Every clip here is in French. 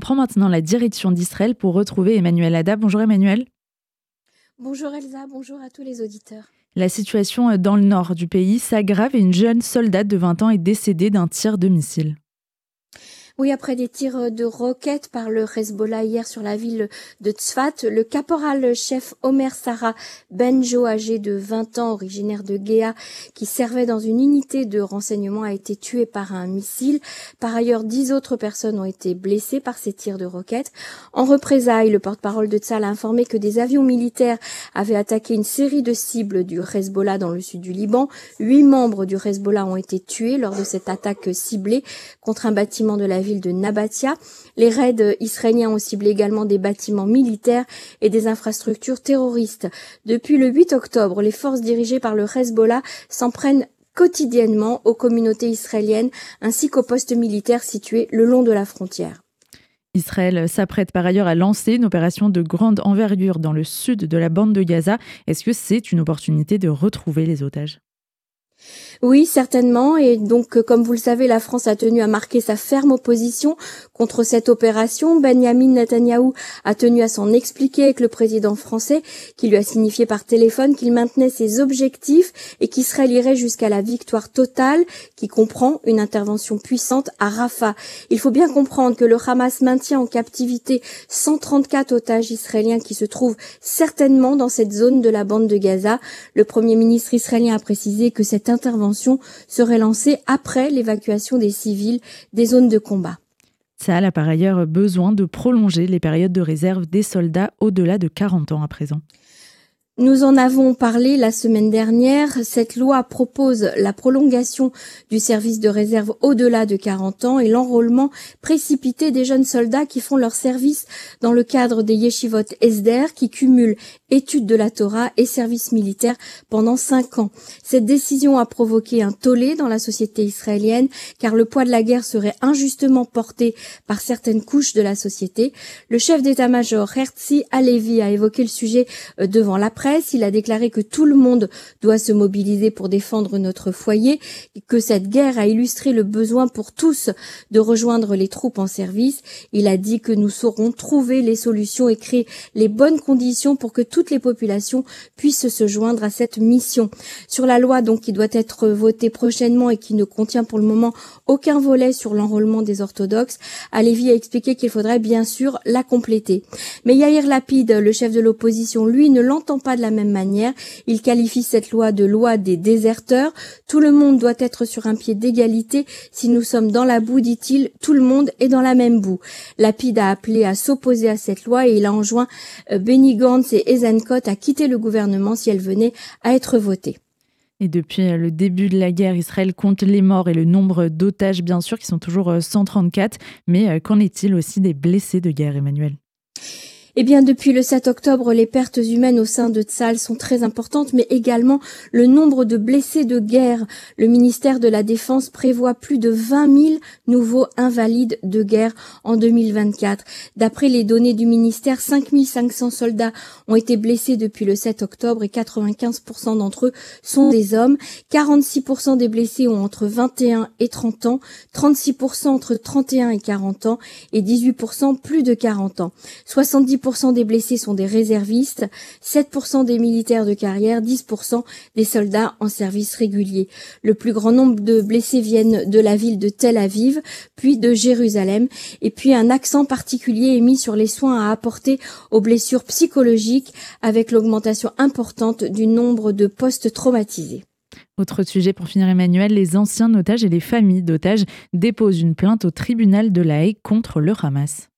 prend maintenant la direction d'Israël pour retrouver Emmanuel Ada. Bonjour Emmanuel. Bonjour Elsa, bonjour à tous les auditeurs. La situation dans le nord du pays s'aggrave et une jeune soldate de 20 ans est décédée d'un tir de missile. Oui, après des tirs de roquettes par le Hezbollah hier sur la ville de Tzfat, le caporal-chef Omer Sarah Benjo, âgé de 20 ans, originaire de Géa, qui servait dans une unité de renseignement, a été tué par un missile. Par ailleurs, dix autres personnes ont été blessées par ces tirs de roquettes. En représailles, le porte-parole de Tzal a informé que des avions militaires avaient attaqué une série de cibles du Hezbollah dans le sud du Liban. Huit membres du Hezbollah ont été tués lors de cette attaque ciblée contre un bâtiment de la ville de Nabatia. Les raids israéliens ont ciblé également des bâtiments militaires et des infrastructures terroristes. Depuis le 8 octobre, les forces dirigées par le Hezbollah s'en prennent quotidiennement aux communautés israéliennes ainsi qu'aux postes militaires situés le long de la frontière. Israël s'apprête par ailleurs à lancer une opération de grande envergure dans le sud de la bande de Gaza. Est-ce que c'est une opportunité de retrouver les otages? Oui, certainement. Et donc, euh, comme vous le savez, la France a tenu à marquer sa ferme opposition contre cette opération. Benjamin Netanyahou a tenu à s'en expliquer avec le président français, qui lui a signifié par téléphone qu'il maintenait ses objectifs et qu'Israël irait jusqu'à la victoire totale, qui comprend une intervention puissante à Rafah. Il faut bien comprendre que le Hamas maintient en captivité 134 otages israéliens qui se trouvent certainement dans cette zone de la bande de Gaza. Le premier ministre israélien a précisé que cette intervention serait lancée après l'évacuation des civils des zones de combat. Saal a par ailleurs besoin de prolonger les périodes de réserve des soldats au-delà de 40 ans à présent. Nous en avons parlé la semaine dernière. Cette loi propose la prolongation du service de réserve au-delà de 40 ans et l'enrôlement précipité des jeunes soldats qui font leur service dans le cadre des yeshivot Esder qui cumulent études de la Torah et service militaire pendant cinq ans. Cette décision a provoqué un tollé dans la société israélienne car le poids de la guerre serait injustement porté par certaines couches de la société. Le chef d'état-major Herzi Alevi a évoqué le sujet euh, devant la presse il a déclaré que tout le monde doit se mobiliser pour défendre notre foyer, que cette guerre a illustré le besoin pour tous de rejoindre les troupes en service. Il a dit que nous saurons trouver les solutions et créer les bonnes conditions pour que toutes les populations puissent se joindre à cette mission. Sur la loi donc qui doit être votée prochainement et qui ne contient pour le moment aucun volet sur l'enrôlement des orthodoxes, Alevi a expliqué qu'il faudrait bien sûr la compléter. Mais Yair Lapide, le chef de l'opposition, lui ne l'entend pas de la même manière. Il qualifie cette loi de loi des déserteurs. Tout le monde doit être sur un pied d'égalité. Si nous sommes dans la boue, dit-il, tout le monde est dans la même boue. Lapide a appelé à s'opposer à cette loi et il a enjoint euh, Benny Gantz et Eisenkot à quitter le gouvernement si elle venait à être votée. Et depuis euh, le début de la guerre, Israël compte les morts et le nombre d'otages, bien sûr, qui sont toujours 134. Euh, Mais qu'en est-il aussi des blessés de guerre, Emmanuel? Eh bien, depuis le 7 octobre, les pertes humaines au sein de Tsal sont très importantes, mais également le nombre de blessés de guerre. Le ministère de la Défense prévoit plus de 20 000 nouveaux invalides de guerre en 2024. D'après les données du ministère, 5 500 soldats ont été blessés depuis le 7 octobre et 95% d'entre eux sont des hommes. 46% des blessés ont entre 21 et 30 ans, 36% entre 31 et 40 ans et 18% plus de 40 ans. 70 10% des blessés sont des réservistes, 7% des militaires de carrière, 10% des soldats en service régulier. Le plus grand nombre de blessés viennent de la ville de Tel Aviv, puis de Jérusalem, et puis un accent particulier est mis sur les soins à apporter aux blessures psychologiques avec l'augmentation importante du nombre de postes traumatisés. Autre sujet pour finir Emmanuel, les anciens otages et les familles d'otages déposent une plainte au tribunal de la Haye contre le Hamas.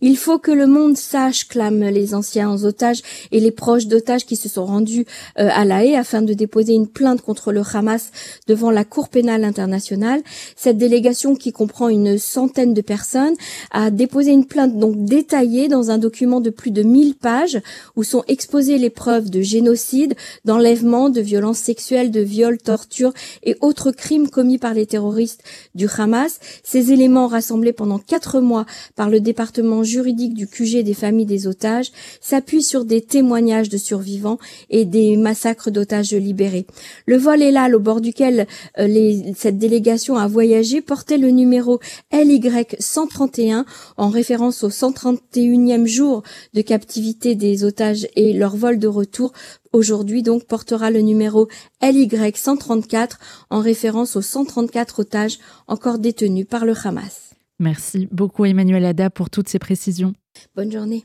Il faut que le monde sache, clament les anciens otages et les proches d'otages qui se sont rendus euh, à La Haye afin de déposer une plainte contre le Hamas devant la Cour pénale internationale. Cette délégation, qui comprend une centaine de personnes, a déposé une plainte donc détaillée dans un document de plus de 1000 pages où sont exposées les preuves de génocide, d'enlèvement, de violences sexuelles, de viols, tortures et autres crimes commis par les terroristes du Hamas. Ces éléments rassemblés pendant quatre mois par le département département juridique du QG des familles des otages, s'appuie sur des témoignages de survivants et des massacres d'otages libérés. Le vol Elal, au bord duquel euh, cette délégation a voyagé, portait le numéro LY 131 en référence au 131e jour de captivité des otages et leur vol de retour aujourd'hui donc portera le numéro LY 134 en référence aux 134 otages encore détenus par le Hamas. Merci beaucoup Emmanuel Ada pour toutes ces précisions. Bonne journée.